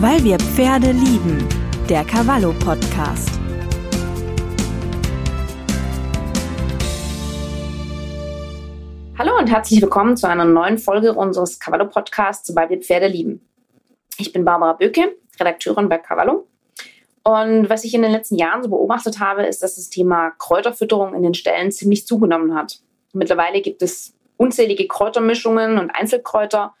Weil wir Pferde lieben. Der Cavallo Podcast. Hallo und herzlich willkommen zu einer neuen Folge unseres Cavallo Podcasts, weil wir Pferde lieben. Ich bin Barbara Böke, Redakteurin bei Cavallo. Und was ich in den letzten Jahren so beobachtet habe, ist, dass das Thema Kräuterfütterung in den Ställen ziemlich zugenommen hat. Mittlerweile gibt es unzählige Kräutermischungen und Einzelkräuter,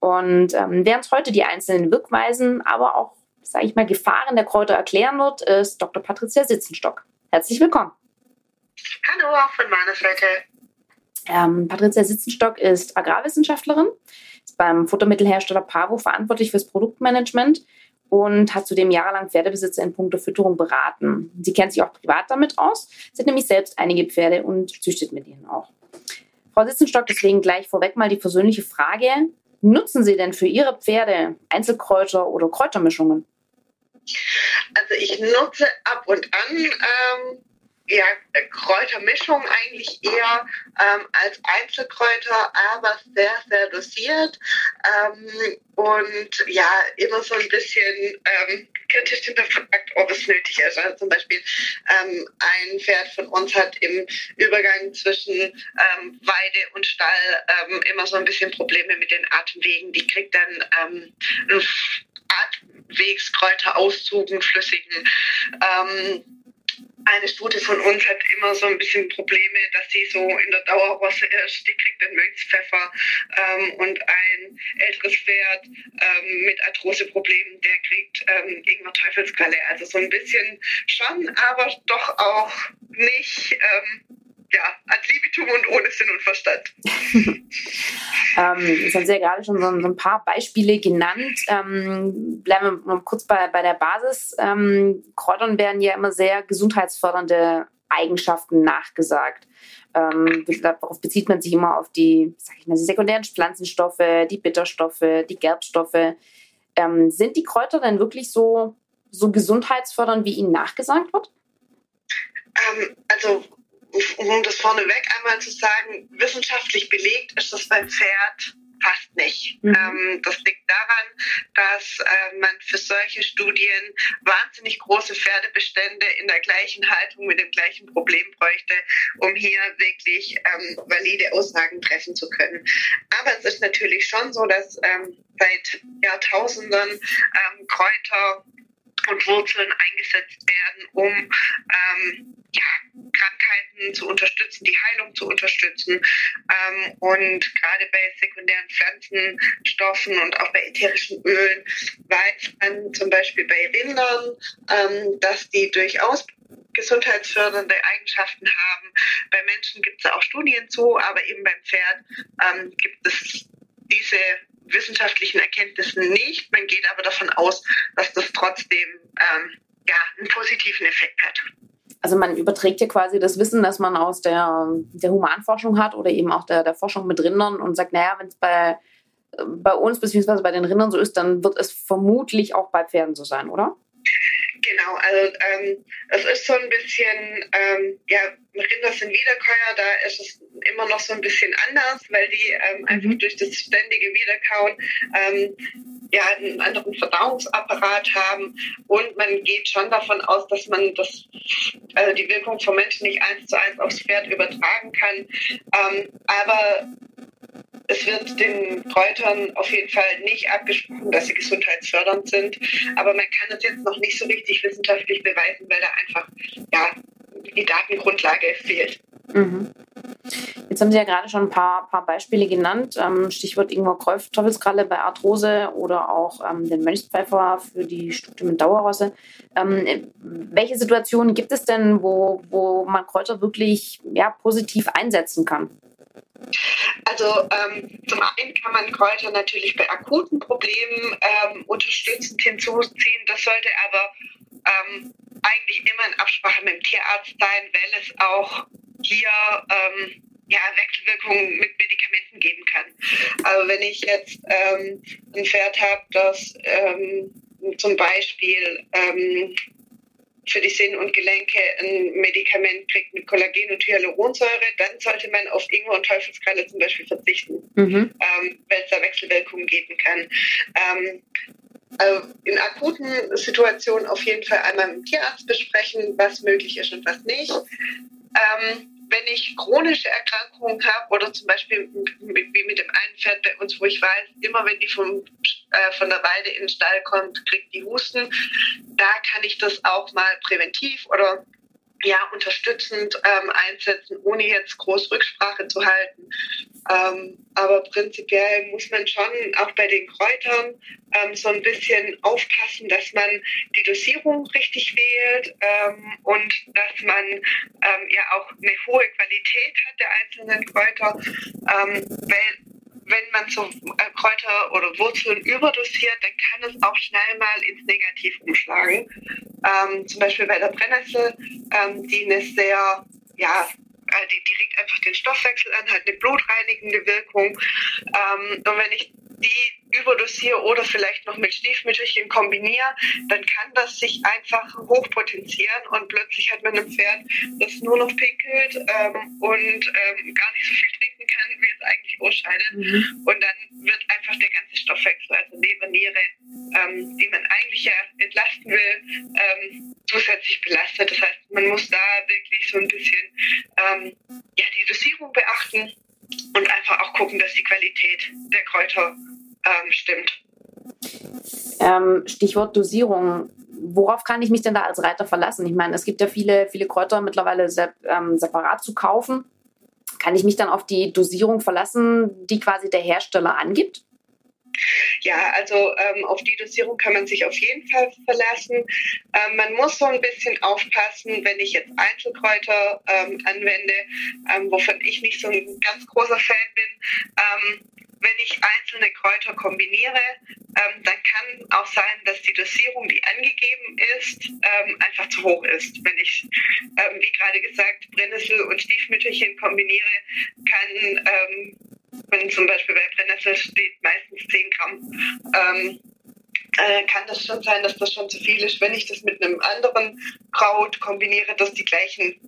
und ähm, uns heute die einzelnen Wirkweisen, aber auch, sage ich mal, Gefahren der Kräuter erklären wird, ist Dr. Patricia Sitzenstock. Herzlich willkommen. Hallo, auch von meiner Seite. Ähm, Patricia Sitzenstock ist Agrarwissenschaftlerin, ist beim Futtermittelhersteller Pavo verantwortlich fürs Produktmanagement und hat zudem jahrelang Pferdebesitzer in puncto Fütterung beraten. Sie kennt sich auch privat damit aus. Sie hat nämlich selbst einige Pferde und züchtet mit ihnen auch. Frau Sitzenstock, deswegen gleich vorweg mal die persönliche Frage nutzen Sie denn für Ihre Pferde Einzelkräuter oder Kräutermischungen? Also ich nutze ab und an ähm, ja, Kräutermischung eigentlich eher ähm, als Einzelkräuter, aber sehr, sehr dosiert ähm, und ja, immer so ein bisschen ähm, kritisch hinterfragt, ob es nötig ist. Also zum Beispiel ähm, ein Pferd von uns hat im Übergang zwischen ähm, Weide und Stall ähm, immer so ein bisschen Probleme mit den Atemwegen. Die kriegt dann ähm, Atemwegskräuterauszug, einen flüssigen. Eine Stute von uns hat immer so ein bisschen Probleme, dass sie so in der Dauerrosse ist. Die kriegt den Mönchspfeffer ähm, und ein älteres Pferd ähm, mit Arthroseproblemen, der kriegt ähm, Ingwer Teufelskralle. Also so ein bisschen schon, aber doch auch nicht. Ähm, ja, ad libitum und ohne Sinn und Verstand. ähm, das haben Sie ja gerade schon so, so ein paar Beispiele genannt. Ähm, bleiben wir noch kurz bei, bei der Basis. Ähm, Kräutern werden ja immer sehr gesundheitsfördernde Eigenschaften nachgesagt. Ähm, darauf bezieht man sich immer auf die, sag ich mal, die sekundären Pflanzenstoffe, die Bitterstoffe, die Gerbstoffe. Ähm, sind die Kräuter denn wirklich so, so gesundheitsfördernd, wie ihnen nachgesagt wird? Ähm, also um das vorneweg einmal zu sagen, wissenschaftlich belegt ist das beim Pferd fast nicht. Mhm. Ähm, das liegt daran, dass äh, man für solche Studien wahnsinnig große Pferdebestände in der gleichen Haltung mit dem gleichen Problem bräuchte, um hier wirklich ähm, valide Aussagen treffen zu können. Aber es ist natürlich schon so, dass ähm, seit Jahrtausenden ähm, Kräuter und Wurzeln eingesetzt werden, um ähm, ja, Krankheiten zu unterstützen, die Heilung zu unterstützen. Ähm, und gerade bei sekundären Pflanzenstoffen und auch bei ätherischen Ölen weiß man zum Beispiel bei Rindern, ähm, dass die durchaus gesundheitsfördernde Eigenschaften haben. Bei Menschen gibt es auch Studien zu, aber eben beim Pferd ähm, gibt es diese wissenschaftlichen Erkenntnissen nicht. Man geht aber davon aus, dass das trotzdem ähm, ja, einen positiven Effekt hat. Also man überträgt ja quasi das Wissen, das man aus der, der Humanforschung hat oder eben auch der, der Forschung mit Rindern und sagt, naja, wenn es bei, bei uns bzw. bei den Rindern so ist, dann wird es vermutlich auch bei Pferden so sein, oder? Genau, also ähm, es ist so ein bisschen, ähm, ja, Rinder sind Wiederkäuer, da ist es immer noch so ein bisschen anders, weil die ähm, mhm. einfach durch das ständige Wiederkauen ähm, ja, einen anderen Verdauungsapparat haben und man geht schon davon aus, dass man das, also die Wirkung vom Menschen nicht eins zu eins aufs Pferd übertragen kann. Ähm, aber es wird den Kräutern auf jeden Fall nicht abgesprochen, dass sie gesundheitsfördernd sind. Aber man kann es jetzt noch nicht so richtig wissenschaftlich beweisen, weil da einfach ja, die Datengrundlage fehlt. Mhm. Jetzt haben Sie ja gerade schon ein paar, paar Beispiele genannt. Ähm, Stichwort Ingwer Teufelskralle bei Arthrose oder auch ähm, den Mönchspfeifer für die Stute mit Dauerrosse. Ähm, welche Situationen gibt es denn, wo, wo man Kräuter wirklich ja, positiv einsetzen kann? Also ähm, zum einen kann man Kräuter natürlich bei akuten Problemen ähm, unterstützend hinzuziehen. Das sollte aber ähm, eigentlich immer in Absprache mit dem Tierarzt sein, weil es auch hier ähm, ja, Wechselwirkungen mit Medikamenten geben kann. Also wenn ich jetzt ähm, ein Pferd habe, das ähm, zum Beispiel ähm, für die Sehnen und Gelenke ein Medikament kriegt mit Kollagen und Hyaluronsäure, dann sollte man auf Ingwer und Teufelskralle zum Beispiel verzichten, mhm. ähm, weil es da Wechselwirkungen geben kann. Ähm, also in akuten Situationen auf jeden Fall einmal mit dem Tierarzt besprechen, was möglich ist und was nicht. Ähm, wenn ich chronische Erkrankungen habe oder zum Beispiel wie mit dem einen Pferd bei uns, wo ich weiß, immer wenn die vom, äh, von der Weide in den Stall kommt, kriegt die Husten, da kann ich das auch mal präventiv oder ja, unterstützend ähm, einsetzen, ohne jetzt groß Rücksprache zu halten. Ähm, aber prinzipiell muss man schon auch bei den Kräutern ähm, so ein bisschen aufpassen, dass man die Dosierung richtig wählt ähm, und dass man ähm, ja auch eine hohe Qualität hat der einzelnen Kräuter, ähm, weil wenn man so äh, Kräuter oder Wurzeln überdosiert, dann kann es auch schnell mal ins Negativ umschlagen. Ähm, zum Beispiel bei der Brennnessel, ähm, die eine sehr, ja, äh, die, die regt einfach den Stoffwechsel an, hat eine blutreinigende Wirkung. Ähm, und wenn ich die überdosiere oder vielleicht noch mit Stiefmütterchen kombiniere, dann kann das sich einfach hochpotenzieren und plötzlich hat man ein Pferd, das nur noch pinkelt ähm, und ähm, gar nicht so viel trinken kann, wie es eigentlich ausscheidet. Mhm. Und dann wird einfach der ganze Stoffwechsel, also Leber, Niere, ähm, die man eigentlich ja entlasten will, ähm, zusätzlich belastet. Das heißt, man muss da wirklich so ein bisschen ähm, ja, die Dosierung beachten einfach auch gucken, dass die Qualität der Kräuter ähm, stimmt. Ähm, Stichwort Dosierung. Worauf kann ich mich denn da als Reiter verlassen? Ich meine, es gibt ja viele, viele Kräuter mittlerweile sep ähm, separat zu kaufen. Kann ich mich dann auf die Dosierung verlassen, die quasi der Hersteller angibt? Ja, also ähm, auf die Dosierung kann man sich auf jeden Fall verlassen. Ähm, man muss so ein bisschen aufpassen, wenn ich jetzt Einzelkräuter ähm, anwende, ähm, wovon ich nicht so ein ganz großer Fan bin. Ähm, wenn ich einzelne Kräuter kombiniere, ähm, dann kann auch sein, dass die Dosierung, die angegeben ist, einfach zu hoch ist. Wenn ich, wie gerade gesagt, Brennnessel und Stiefmütterchen kombiniere, kann wenn zum Beispiel bei Brennnessel steht meistens 10 Gramm, ähm, äh, kann das schon sein, dass das schon zu viel ist. Wenn ich das mit einem anderen Kraut kombiniere, das die gleichen,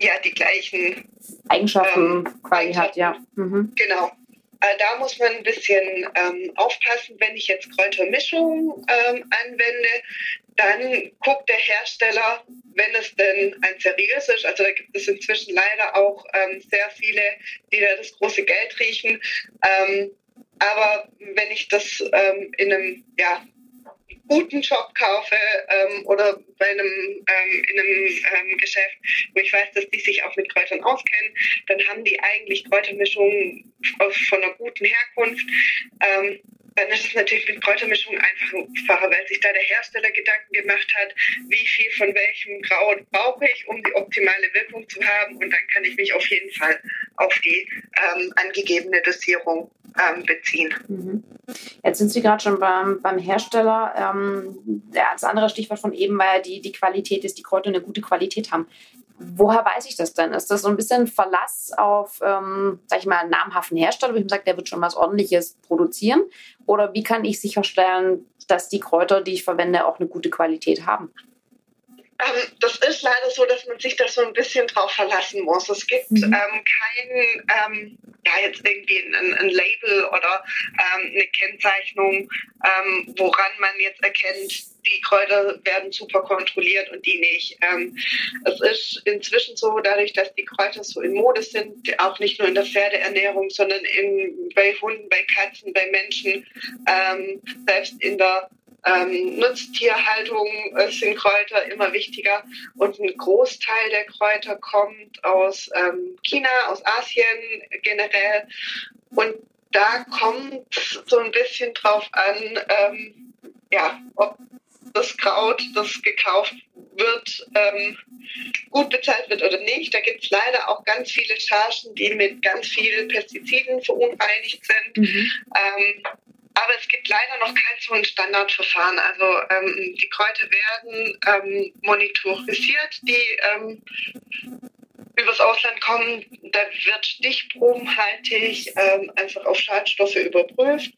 ja, die gleichen Eigenschaften ähm, quasi hat, ja. Mhm. Genau. Äh, da muss man ein bisschen ähm, aufpassen, wenn ich jetzt Kräutermischung ähm, anwende, dann guckt der Hersteller, wenn es denn ein seriös ist, also da gibt es inzwischen leider auch ähm, sehr viele, die da das große Geld riechen. Ähm, aber wenn ich das ähm, in einem ja, guten Shop kaufe ähm, oder bei einem, ähm, in einem ähm, Geschäft, wo ich weiß, dass die sich auch mit Kräutern auskennen, dann haben die eigentlich Kräutermischungen von einer guten Herkunft. Dann ist es natürlich mit Kräutermischung einfacher, weil sich da der Hersteller Gedanken gemacht hat, wie viel von welchem Kraut brauche ich, um die optimale Wirkung zu haben. Und dann kann ich mich auf jeden Fall auf die ähm, angegebene Dosierung ähm, beziehen. Mhm. Jetzt sind Sie gerade schon beim, beim Hersteller. Ähm, das andere Stichwort von eben war ja die, die Qualität, dass die Kräuter eine gute Qualität haben. Woher weiß ich das denn? Ist das so ein bisschen Verlass auf, ähm, sag ich mal, einen namhaften Hersteller, wo ich mir sage, der wird schon was Ordentliches produzieren? Oder wie kann ich sicherstellen, dass die Kräuter, die ich verwende, auch eine gute Qualität haben? Ähm, das ist leider so, dass man sich da so ein bisschen drauf verlassen muss. Es gibt mhm. ähm, kein, ähm, ja, jetzt irgendwie ein, ein Label oder ähm, eine Kennzeichnung, ähm, woran man jetzt erkennt, die Kräuter werden super kontrolliert und die nicht. Ähm, es ist inzwischen so, dadurch, dass die Kräuter so in Mode sind, auch nicht nur in der Pferdeernährung, sondern in, bei Hunden, bei Katzen, bei Menschen, selbst in der ähm, Nutztierhaltung äh, sind Kräuter immer wichtiger und ein Großteil der Kräuter kommt aus ähm, China, aus Asien generell. Und da kommt so ein bisschen drauf an, ähm, ja, ob das Kraut, das gekauft wird, ähm, gut bezahlt wird oder nicht. Da gibt es leider auch ganz viele Chargen, die mit ganz vielen Pestiziden verunreinigt sind. Mhm. Ähm, aber es gibt leider noch kein so ein Standardverfahren. Also ähm, die Kräuter werden ähm, monitorisiert, die ähm, übers Ausland kommen. Da wird stichprobenhaltig ähm, einfach auf Schadstoffe überprüft.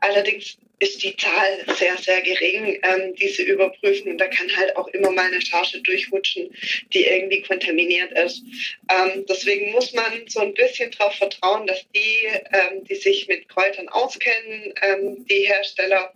Allerdings ist die Zahl sehr, sehr gering, ähm, die sie überprüfen. Und da kann halt auch immer mal eine Charge durchrutschen, die irgendwie kontaminiert ist. Ähm, deswegen muss man so ein bisschen darauf vertrauen, dass die, ähm, die sich mit Kräutern auskennen, ähm, die Hersteller,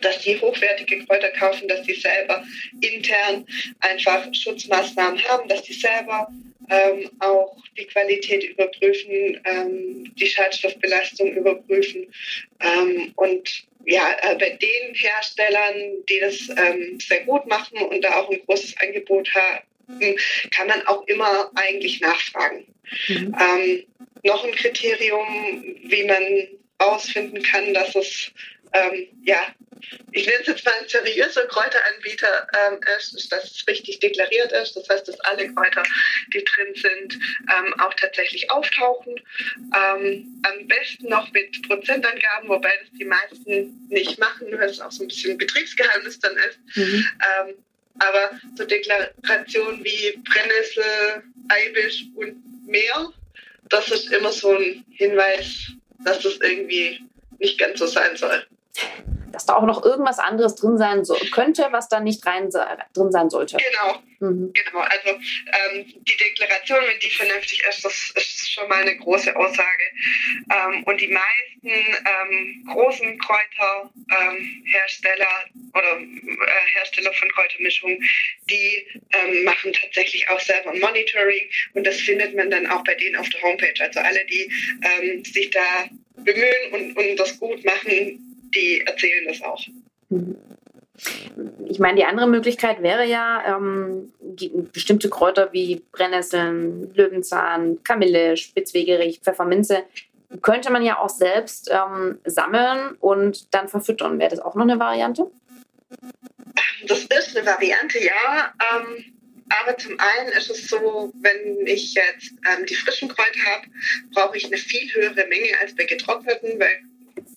dass die hochwertige Kräuter kaufen, dass die selber intern einfach Schutzmaßnahmen haben, dass die selber ähm, auch die Qualität überprüfen, ähm, die Schadstoffbelastung überprüfen ähm, und ja, äh, bei den Herstellern, die das ähm, sehr gut machen und da auch ein großes Angebot haben, kann man auch immer eigentlich nachfragen. Mhm. Ähm, noch ein Kriterium, wie man herausfinden kann, dass es ähm, ja, ich nenne es jetzt mal ein seriöser Kräuteranbieter ähm, ist, dass es richtig deklariert ist. Das heißt, dass alle Kräuter, die drin sind, ähm, auch tatsächlich auftauchen. Ähm, am besten noch mit Prozentangaben, wobei das die meisten nicht machen, weil es auch so ein bisschen Betriebsgeheimnis dann ist. Mhm. Ähm, aber so Deklarationen wie Brennnessel, Eibisch und mehr, das ist immer so ein Hinweis, dass das irgendwie nicht ganz so sein soll dass da auch noch irgendwas anderes drin sein so, könnte, was da nicht rein drin sein sollte. Genau, mhm. genau. Also ähm, die Deklaration, wenn die vernünftig ist, das ist schon mal eine große Aussage. Ähm, und die meisten ähm, großen Kräuterhersteller oder äh, Hersteller von Kräutermischungen, die ähm, machen tatsächlich auch selber ein Monitoring und das findet man dann auch bei denen auf der Homepage. Also alle, die ähm, sich da bemühen und, und das gut machen, die erzählen das auch. Ich meine, die andere Möglichkeit wäre ja, ähm, bestimmte Kräuter wie Brennnesseln, Löwenzahn, Kamille, Spitzwegerich, Pfefferminze, könnte man ja auch selbst ähm, sammeln und dann verfüttern. Wäre das auch noch eine Variante? Das ist eine Variante, ja. Ähm, aber zum einen ist es so, wenn ich jetzt ähm, die frischen Kräuter habe, brauche ich eine viel höhere Menge als bei getrockneten, weil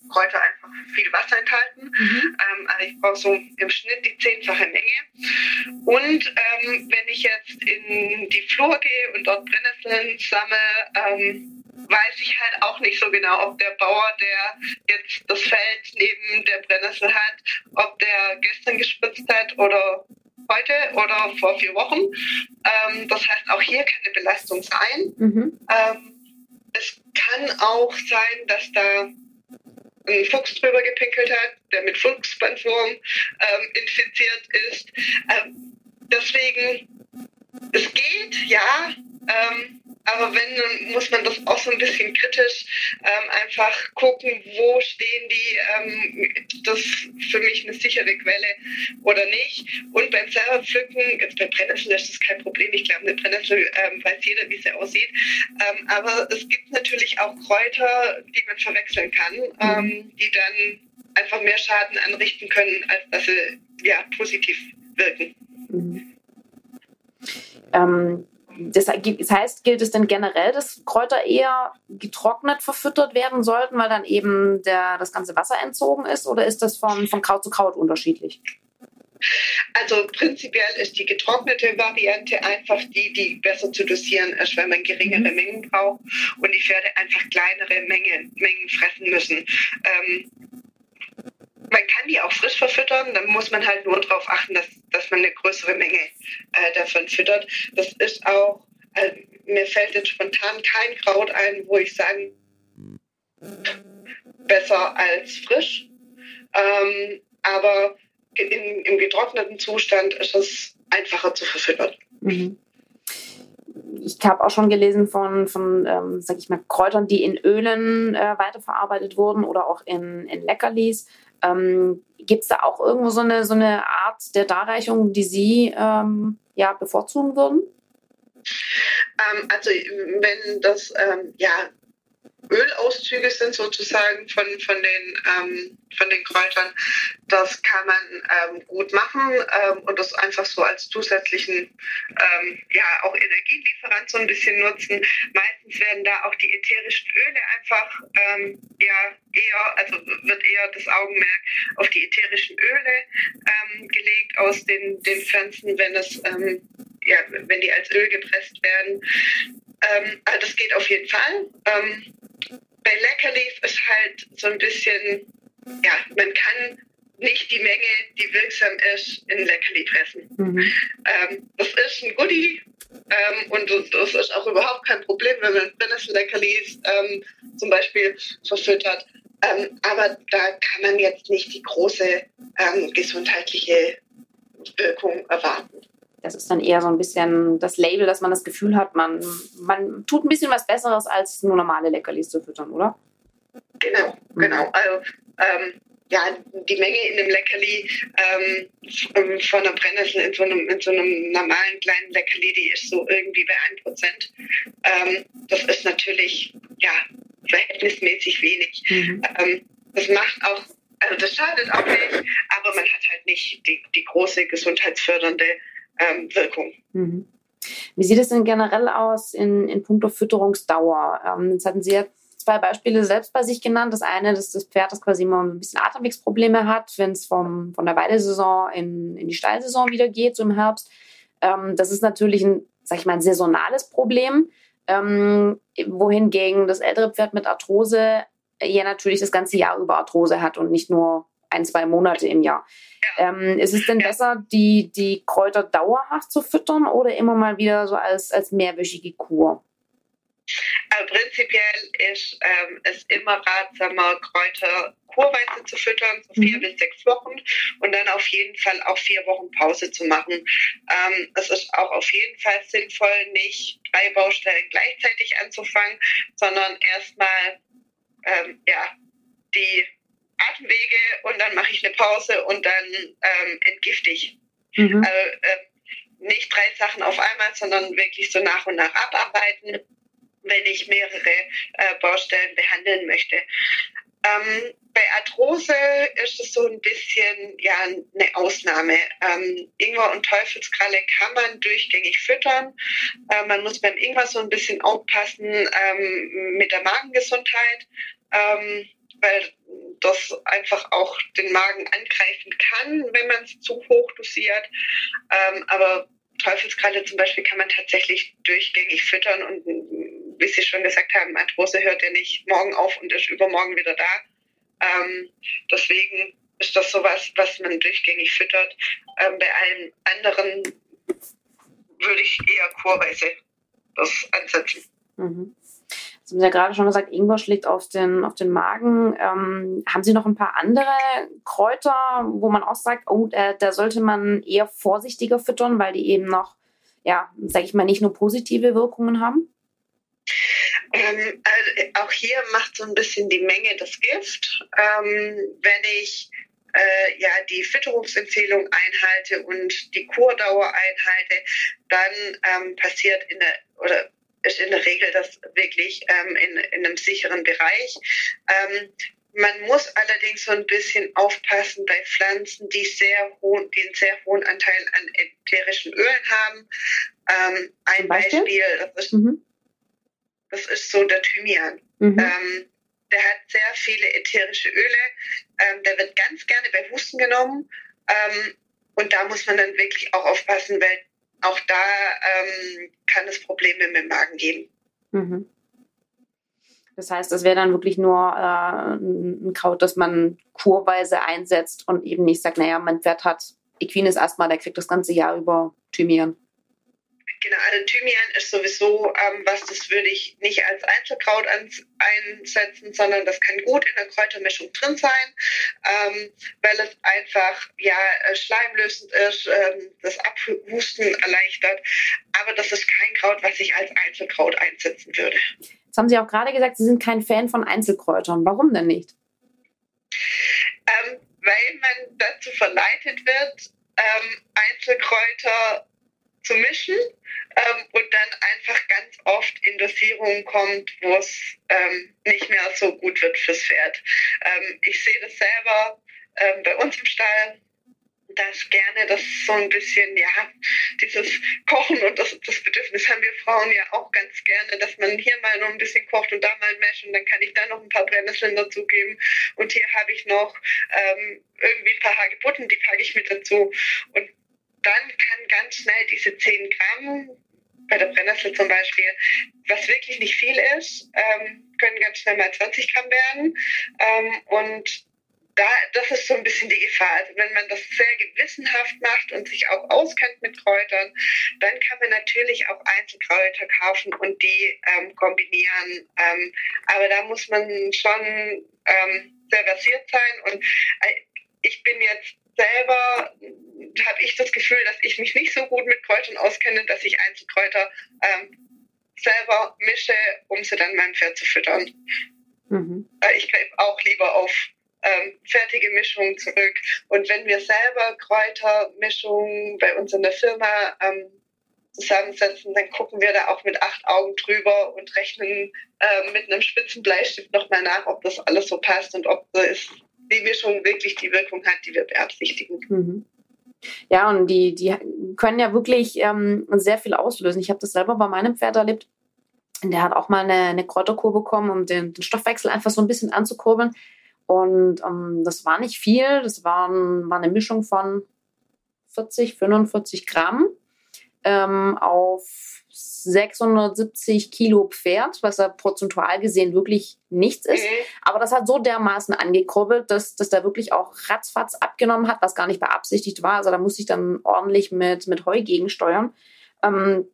Kräuter einfach viel Wasser enthalten. Mhm. Ähm, also ich brauche so im Schnitt die zehnfache Menge. Und ähm, wenn ich jetzt in die Flur gehe und dort Brennnesseln sammle, ähm, weiß ich halt auch nicht so genau, ob der Bauer, der jetzt das Feld neben der Brennnessel hat, ob der gestern gespritzt hat oder heute oder vor vier Wochen. Ähm, das heißt, auch hier kann eine Belastung sein. Mhm. Ähm, es kann auch sein, dass da ein Fuchs drüber gepinkelt hat, der mit Fuchsbandwurm ähm, infiziert ist. Ähm, deswegen, es geht, ja, ähm, aber wenn, dann muss man das auch so ein bisschen kritisch ähm, einfach gucken, wo stehen die, ähm, das für mich eine sichere Quelle oder nicht. Und beim selber pflücken, jetzt bei Brennnesseln ist das kein Problem. Ich glaube, eine Brennnessel ähm, weiß jeder, wie sie aussieht. Ähm, aber es gibt natürlich auch Kräuter, die man verwechseln kann, ähm, die dann einfach mehr Schaden anrichten können, als dass sie ja, positiv wirken. Mhm. Ähm, das, heißt, gilt es denn generell, dass Kräuter eher getrocknet verfüttert werden sollten, weil dann eben der, das ganze Wasser entzogen ist? Oder ist das von, von Kraut zu Kraut unterschiedlich? Also prinzipiell ist die getrocknete Variante einfach die, die besser zu dosieren ist, weil man geringere mhm. Mengen braucht und die Pferde einfach kleinere Mengen, Mengen fressen müssen. Ähm, man kann die auch frisch verfüttern, dann muss man halt nur darauf achten, dass, dass man eine größere Menge äh, davon füttert. Das ist auch, äh, mir fällt jetzt spontan kein Kraut ein, wo ich sagen, besser als frisch. Ähm, aber in, im getrockneten Zustand ist es einfacher zu verfüttern. Mhm. Ich habe auch schon gelesen von, von ähm, sag ich mal, Kräutern, die in Ölen äh, weiterverarbeitet wurden oder auch in, in Leckerlis. Ähm, Gibt es da auch irgendwo so eine, so eine Art der Darreichung, die Sie ähm, ja, bevorzugen würden? Ähm, also wenn das ähm, ja Ölauszüge sind sozusagen von, von, den, ähm, von den Kräutern. Das kann man ähm, gut machen ähm, und das einfach so als zusätzlichen, ähm, ja, auch Energielieferant so ein bisschen nutzen. Meistens werden da auch die ätherischen Öle einfach, ähm, ja, eher, also wird eher das Augenmerk auf die ätherischen Öle ähm, gelegt aus den, den Pflanzen, wenn es, ja, wenn die als Öl gepresst werden. Ähm, also das geht auf jeden Fall. Ähm, bei Leckerlis ist halt so ein bisschen, ja, man kann nicht die Menge, die wirksam ist, in Leckerli pressen. Mhm. Ähm, das ist ein Goodie ähm, und das, ist auch überhaupt kein Problem, wenn man Brennnesselleckerlis ähm, zum Beispiel verfüttert. Ähm, aber da kann man jetzt nicht die große ähm, gesundheitliche Wirkung erwarten. Das ist dann eher so ein bisschen das Label, dass man das Gefühl hat, man, man tut ein bisschen was Besseres, als nur normale Leckerlis zu füttern, oder? Genau, mhm. genau. Also, ähm, ja, die Menge in einem Leckerli ähm von einer Brennnessel in so einem, in so einem normalen kleinen Leckerli, die ist so irgendwie bei 1%. Ähm, das ist natürlich, ja, verhältnismäßig wenig. Mhm. Ähm, das macht auch, also das schadet auch nicht, aber man hat halt nicht die, die große gesundheitsfördernde ähm, Wirkung. Mhm. Wie sieht es denn generell aus in, in puncto Fütterungsdauer? Ähm, jetzt hatten Sie ja zwei Beispiele selbst bei sich genannt. Das eine, dass das Pferd das quasi immer ein bisschen Atemwegsprobleme hat, wenn es von der Weidesaison in, in die Stallsaison wieder geht, so im Herbst. Ähm, das ist natürlich ein, sag ich mal, ein saisonales Problem. Ähm, wohingegen das ältere Pferd mit Arthrose ja natürlich das ganze Jahr über Arthrose hat und nicht nur ein, zwei Monate im Jahr. Ähm, ist es denn besser, die, die Kräuter dauerhaft zu füttern oder immer mal wieder so als, als mehrwöchige Kur? Also prinzipiell ist ähm, es immer ratsamer, Kräuter kurweise zu füttern, so vier mhm. bis sechs Wochen und dann auf jeden Fall auch vier Wochen Pause zu machen. Ähm, es ist auch auf jeden Fall sinnvoll, nicht drei Baustellen gleichzeitig anzufangen, sondern erstmal ähm, ja, die Atemwege und dann mache ich eine Pause und dann ähm, entgifte ich. Mhm. Also, äh, nicht drei Sachen auf einmal, sondern wirklich so nach und nach abarbeiten wenn ich mehrere äh, Baustellen behandeln möchte. Ähm, bei Arthrose ist es so ein bisschen ja, eine Ausnahme. Ähm, Ingwer und Teufelskralle kann man durchgängig füttern. Äh, man muss beim Ingwer so ein bisschen aufpassen ähm, mit der Magengesundheit, ähm, weil das einfach auch den Magen angreifen kann, wenn man es zu hoch dosiert. Ähm, aber Teufelskralle zum Beispiel kann man tatsächlich durchgängig füttern und wie Sie schon gesagt haben, Arthrose hört ja nicht morgen auf und ist übermorgen wieder da. Ähm, deswegen ist das sowas, was man durchgängig füttert. Ähm, bei allen anderen würde ich eher kurweise das ansetzen. Mhm. Sie haben ja gerade schon gesagt, Ingwer schlägt auf den, auf den Magen. Ähm, haben Sie noch ein paar andere Kräuter, wo man auch sagt, oh, da, da sollte man eher vorsichtiger füttern, weil die eben noch, ja, sag ich mal, nicht nur positive Wirkungen haben? Ähm, also auch hier macht so ein bisschen die Menge das Gift. Ähm, wenn ich äh, ja die Fütterungsempfehlung einhalte und die Kurdauer einhalte, dann ähm, passiert in der oder ist in der Regel das wirklich ähm, in, in einem sicheren Bereich. Ähm, man muss allerdings so ein bisschen aufpassen bei Pflanzen, die, sehr hohen, die einen sehr hohen Anteil an ätherischen Ölen haben. Ähm, ein Beispiel, Beispiel das ist mhm. Das ist so der Thymian. Mhm. Ähm, der hat sehr viele ätherische Öle. Ähm, der wird ganz gerne bei Husten genommen. Ähm, und da muss man dann wirklich auch aufpassen, weil auch da ähm, kann es Probleme mit dem Magen geben. Mhm. Das heißt, das wäre dann wirklich nur äh, ein Kraut, das man kurweise einsetzt und eben nicht sagt, naja, mein Pferd hat Equines Asthma, der kriegt das ganze Jahr über Thymian. Genau, also Thymian ist sowieso ähm, was, das würde ich nicht als Einzelkraut einsetzen, sondern das kann gut in der Kräutermischung drin sein, ähm, weil es einfach ja äh, schleimlösend ist, ähm, das Abhusten erleichtert. Aber das ist kein Kraut, was ich als Einzelkraut einsetzen würde. Jetzt haben Sie auch gerade gesagt, Sie sind kein Fan von Einzelkräutern. Warum denn nicht? Ähm, weil man dazu verleitet wird, ähm, Einzelkräuter zu mischen ähm, und dann einfach ganz oft in Dosierungen kommt, wo es ähm, nicht mehr so gut wird fürs Pferd. Ähm, ich sehe das selber ähm, bei uns im Stall dass gerne das so ein bisschen, ja, dieses Kochen und das, das Bedürfnis haben wir Frauen ja auch ganz gerne, dass man hier mal noch ein bisschen kocht und da mal ein Mesh und dann kann ich da noch ein paar Brennnesseln dazugeben und hier habe ich noch ähm, irgendwie ein paar Hagebutten, die packe ich mit dazu und dann kann ganz schnell diese 10 Gramm, bei der Brennnessel zum Beispiel, was wirklich nicht viel ist, ähm, können ganz schnell mal 20 Gramm werden. Ähm, und da, das ist so ein bisschen die Gefahr. Also wenn man das sehr gewissenhaft macht und sich auch auskennt mit Kräutern, dann kann man natürlich auch Einzelkräuter kaufen und die ähm, kombinieren. Ähm, aber da muss man schon ähm, sehr versiert sein. Und äh, ich bin jetzt selber, habe ich das Gefühl, dass ich mich nicht so gut mit Kräutern auskenne, dass ich Einzelkräuter ähm, selber mische, um sie dann meinem Pferd zu füttern. Mhm. Äh, ich greife auch lieber auf ähm, fertige Mischungen zurück. Und wenn wir selber Kräutermischungen bei uns in der Firma ähm, zusammensetzen, dann gucken wir da auch mit acht Augen drüber und rechnen äh, mit einem spitzen Bleistift nochmal nach, ob das alles so passt und ob das, die Mischung wirklich die Wirkung hat, die wir beabsichtigen. Mhm. Ja, und die, die können ja wirklich ähm, sehr viel auslösen. Ich habe das selber bei meinem Pferd erlebt. Der hat auch mal eine, eine Kräuterkur bekommen, um den, den Stoffwechsel einfach so ein bisschen anzukurbeln. Und ähm, das war nicht viel. Das waren, war eine Mischung von 40, 45 Gramm ähm, auf 670 Kilo Pferd, was ja prozentual gesehen wirklich nichts ist. Mhm. Aber das hat so dermaßen angekurbelt, dass, dass der wirklich auch ratzfatz abgenommen hat, was gar nicht beabsichtigt war. Also da musste ich dann ordentlich mit, mit Heu gegensteuern. Ähm,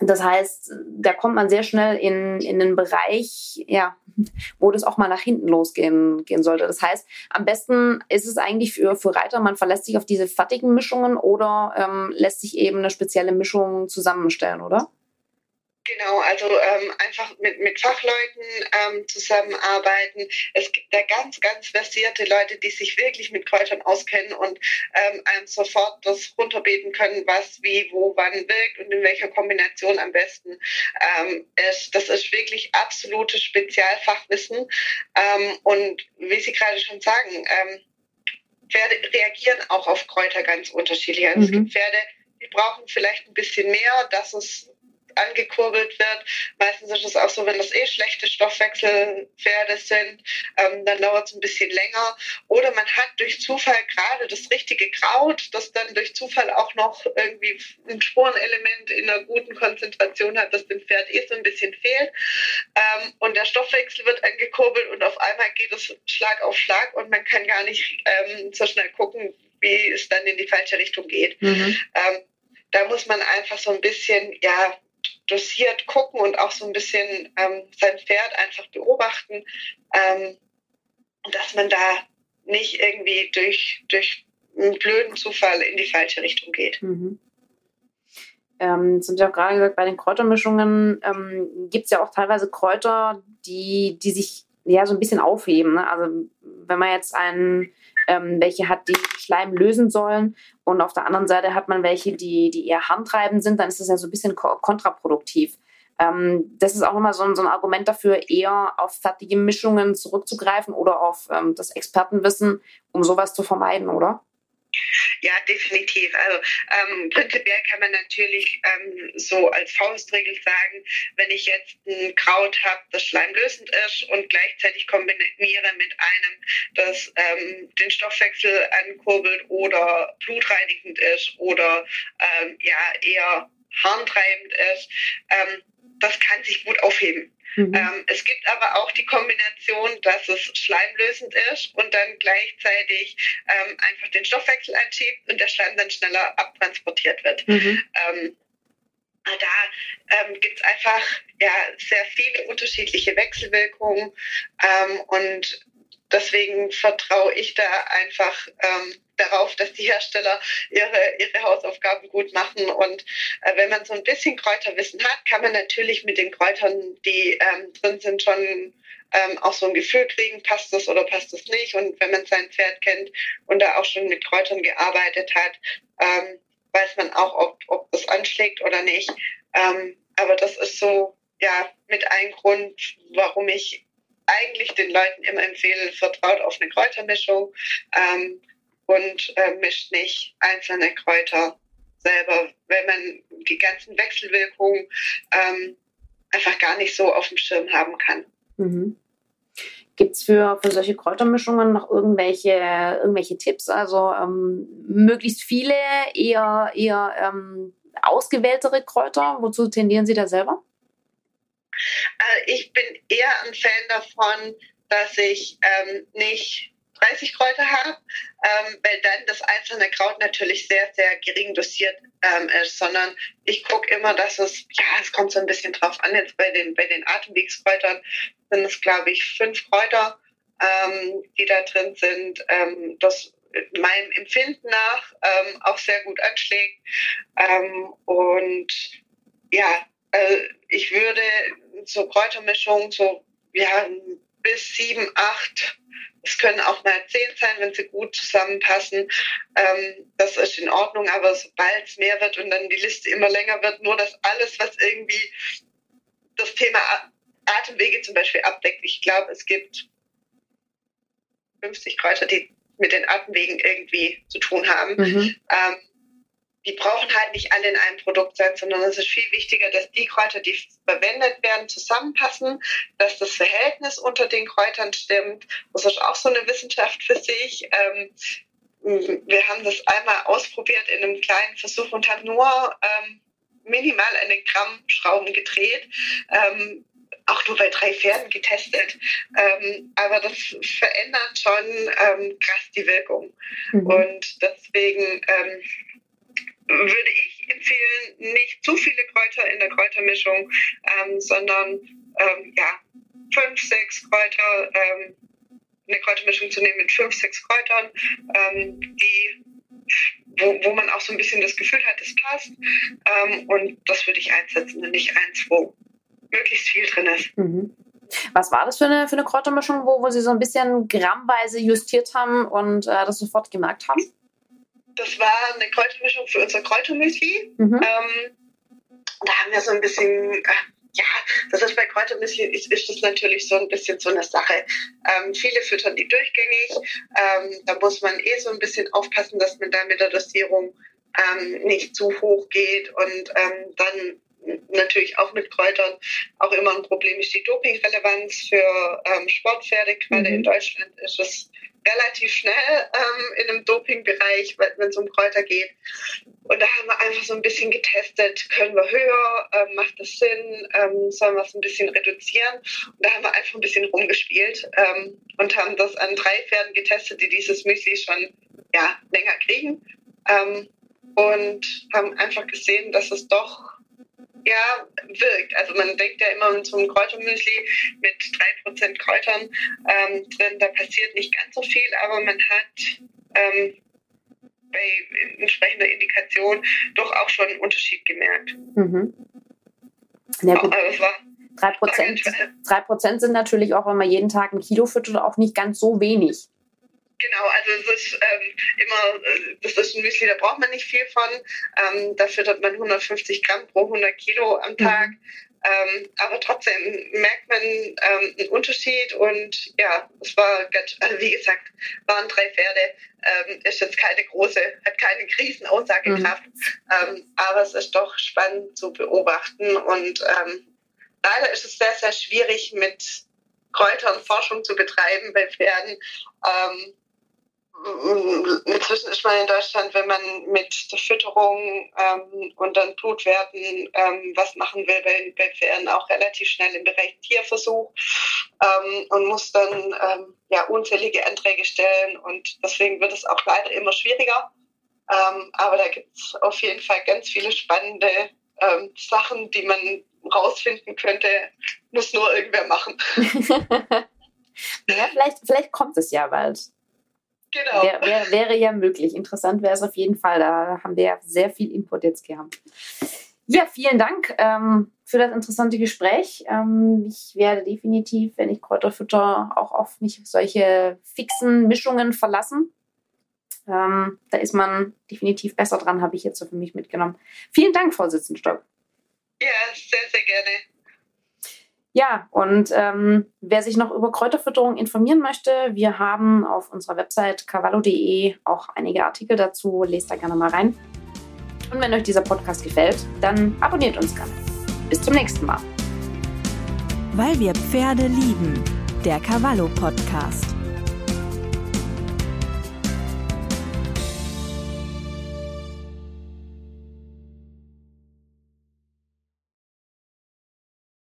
das heißt, da kommt man sehr schnell in, in einen Bereich, ja, wo das auch mal nach hinten losgehen gehen sollte. Das heißt, am besten ist es eigentlich für, für Reiter, man verlässt sich auf diese fertigen Mischungen oder ähm, lässt sich eben eine spezielle Mischung zusammenstellen, oder? Genau, also ähm, einfach mit, mit Fachleuten ähm, zusammenarbeiten. Es gibt da ganz, ganz versierte Leute, die sich wirklich mit Kräutern auskennen und ähm, einem sofort das runterbeten können, was, wie, wo, wann wirkt und in welcher Kombination am besten ähm, ist. Das ist wirklich absolutes Spezialfachwissen. Ähm, und wie Sie gerade schon sagen, ähm, Pferde reagieren auch auf Kräuter ganz unterschiedlich. Also mhm. es gibt Pferde, die brauchen vielleicht ein bisschen mehr, dass es angekurbelt wird. Meistens ist es auch so, wenn das eh schlechte Stoffwechselpferde sind, ähm, dann dauert es ein bisschen länger. Oder man hat durch Zufall gerade das richtige Kraut, das dann durch Zufall auch noch irgendwie ein Spurenelement in einer guten Konzentration hat, das dem Pferd eh so ein bisschen fehlt. Ähm, und der Stoffwechsel wird angekurbelt und auf einmal geht es Schlag auf Schlag und man kann gar nicht ähm, so schnell gucken, wie es dann in die falsche Richtung geht. Mhm. Ähm, da muss man einfach so ein bisschen, ja, dosiert gucken und auch so ein bisschen ähm, sein Pferd einfach beobachten, ähm, dass man da nicht irgendwie durch, durch einen blöden Zufall in die falsche Richtung geht. Mhm. Ähm, das haben Sie auch gerade gesagt, bei den Kräutermischungen ähm, gibt es ja auch teilweise Kräuter, die, die sich ja so ein bisschen aufheben. Ne? Also wenn man jetzt einen ähm, welche hat, die Schleim lösen sollen. Und auf der anderen Seite hat man welche, die, die eher handtreibend sind. Dann ist das ja so ein bisschen kontraproduktiv. Ähm, das ist auch nochmal so, so, ein Argument dafür, eher auf fertige Mischungen zurückzugreifen oder auf ähm, das Expertenwissen, um sowas zu vermeiden, oder? Ja, definitiv. Also ähm, prinzipiell kann man natürlich ähm, so als Faustregel sagen, wenn ich jetzt ein Kraut habe, das schleimlösend ist und gleichzeitig kombiniere mit einem, das ähm, den Stoffwechsel ankurbelt oder blutreinigend ist oder ähm, ja eher harntreibend ist, ähm, das kann sich gut aufheben. Mhm. Ähm, es gibt aber auch die Kombination, dass es schleimlösend ist und dann gleichzeitig ähm, einfach den Stoffwechsel anschiebt und der Schleim dann schneller abtransportiert wird. Mhm. Ähm, da ähm, gibt es einfach ja, sehr viele unterschiedliche Wechselwirkungen ähm, und deswegen vertraue ich da einfach ähm, darauf, dass die Hersteller ihre, ihre Hausaufgaben gut machen. Und äh, wenn man so ein bisschen Kräuterwissen hat, kann man natürlich mit den Kräutern, die ähm, drin sind, schon ähm, auch so ein Gefühl kriegen, passt das oder passt das nicht. Und wenn man sein Pferd kennt und da auch schon mit Kräutern gearbeitet hat, ähm, weiß man auch, ob, ob das anschlägt oder nicht. Ähm, aber das ist so, ja, mit ein Grund, warum ich eigentlich den Leuten immer empfehle, vertraut auf eine Kräutermischung ähm, und äh, mischt nicht einzelne Kräuter selber, wenn man die ganzen Wechselwirkungen ähm, einfach gar nicht so auf dem Schirm haben kann. Mhm. Gibt es für, für solche Kräutermischungen noch irgendwelche, irgendwelche Tipps? Also ähm, möglichst viele, eher, eher ähm, ausgewähltere Kräuter? Wozu tendieren Sie da selber? Also ich bin eher ein Fan davon, dass ich ähm, nicht 30 Kräuter habe, ähm, weil dann das einzelne Kraut natürlich sehr, sehr gering dosiert ähm, ist, sondern ich gucke immer, dass es, ja, es kommt so ein bisschen drauf an, jetzt bei den, bei den Atemwegskräutern sind es, glaube ich, fünf Kräuter, ähm, die da drin sind. Ähm, das meinem Empfinden nach ähm, auch sehr gut anschlägt. Ähm, und ja, äh, ich würde so Kräutermischungen so ja, bis sieben, acht, es können auch mal zehn sein, wenn sie gut zusammenpassen. Ähm, das ist in Ordnung, aber sobald es mehr wird und dann die Liste immer länger wird, nur dass alles, was irgendwie das Thema Atemwege zum Beispiel abdeckt, ich glaube, es gibt 50 Kräuter, die mit den Atemwegen irgendwie zu tun haben. Mhm. Ähm, die brauchen halt nicht alle in einem Produkt sein, sondern es ist viel wichtiger, dass die Kräuter, die verwendet werden, zusammenpassen, dass das Verhältnis unter den Kräutern stimmt. Das ist auch so eine Wissenschaft für sich. Ähm, wir haben das einmal ausprobiert in einem kleinen Versuch und haben nur ähm, minimal an den Grammschrauben gedreht. Ähm, auch nur bei drei Pferden getestet. Ähm, aber das verändert schon ähm, krass die Wirkung. Mhm. Und deswegen ähm, würde ich empfehlen, nicht zu viele Kräuter in der Kräutermischung, ähm, sondern ähm, ja, fünf, sechs Kräuter, ähm, eine Kräutermischung zu nehmen mit fünf, sechs Kräutern, die wo, wo man auch so ein bisschen das Gefühl hat, es passt. und das würde ich einsetzen und nicht eins, wo möglichst viel drin ist. Mhm. Was war das für eine, für eine Kräutermischung, wo, wo Sie so ein bisschen grammweise justiert haben und äh, das sofort gemerkt haben? Das war eine Kräutermischung für unser Kräutermüsli. Mhm. Ähm, da haben wir so ein bisschen, äh, ja, das ist bei Kräutermüsli ist, ist das natürlich so ein bisschen so eine Sache. Ähm, viele füttern die durchgängig. Ähm, da muss man eh so ein bisschen aufpassen, dass man da mit der Dosierung ähm, nicht zu hoch geht und ähm, dann natürlich auch mit Kräutern auch immer ein Problem ist die Dopingrelevanz für ähm, Sportpferde. Gerade mhm. in Deutschland ist es relativ schnell ähm, in einem Dopingbereich, wenn es um Kräuter geht. Und da haben wir einfach so ein bisschen getestet, können wir höher, ähm, macht das Sinn, ähm, sollen wir es ein bisschen reduzieren? Und da haben wir einfach ein bisschen rumgespielt ähm, und haben das an drei Pferden getestet, die dieses Müsli schon ja, länger kriegen. Ähm, und haben einfach gesehen, dass es doch ja, wirkt. Also man denkt ja immer in so einem Kräutermüsli mit 3% Kräutern ähm, drin, da passiert nicht ganz so viel, aber man hat ähm, bei entsprechender Indikation doch auch schon einen Unterschied gemerkt. Mhm. Ja, gut. Also Prozent, drei Prozent sind natürlich auch, wenn man jeden Tag ein Kilo füttert, auch nicht ganz so wenig. Genau, also es ist ähm, immer, äh, das ist ein Müsli, da braucht man nicht viel von. Ähm, da füttert man 150 Gramm pro 100 Kilo am mhm. Tag. Mhm. Ähm, aber trotzdem merkt man ähm, einen Unterschied und ja, es war, also wie gesagt, waren drei Pferde, ähm, ist jetzt keine große, hat keine Krisenaussagekraft, mhm. ähm, aber es ist doch spannend zu beobachten und ähm, leider ist es sehr, sehr schwierig mit Kräutern Forschung zu betreiben bei Pferden. Ähm, Inzwischen ist man in Deutschland, wenn man mit der Fütterung ähm, und dann Blutwerten ähm, was machen will, bei, bei Pferden auch relativ schnell im Bereich Tierversuch ähm, und muss dann ähm, ja unzählige Anträge stellen und deswegen wird es auch leider immer schwieriger. Ähm, aber da gibt es auf jeden Fall ganz viele spannende ähm, Sachen, die man rausfinden könnte, muss nur irgendwer machen. ja, vielleicht, vielleicht kommt es ja bald. Genau. Wär, wär, wäre ja möglich. Interessant wäre es auf jeden Fall. Da haben wir ja sehr viel Input jetzt gehabt. Ja, vielen Dank ähm, für das interessante Gespräch. Ähm, ich werde definitiv, wenn ich Kräuter fütter, auch auf mich solche fixen Mischungen verlassen. Ähm, da ist man definitiv besser dran, habe ich jetzt so für mich mitgenommen. Vielen Dank, Frau Sitzenstock. Ja, sehr, sehr gerne. Ja, und ähm, wer sich noch über Kräuterfütterung informieren möchte, wir haben auf unserer Website cavallo.de auch einige Artikel dazu. Lest da gerne mal rein. Und wenn euch dieser Podcast gefällt, dann abonniert uns gerne. Bis zum nächsten Mal. Weil wir Pferde lieben. Der Cavallo Podcast.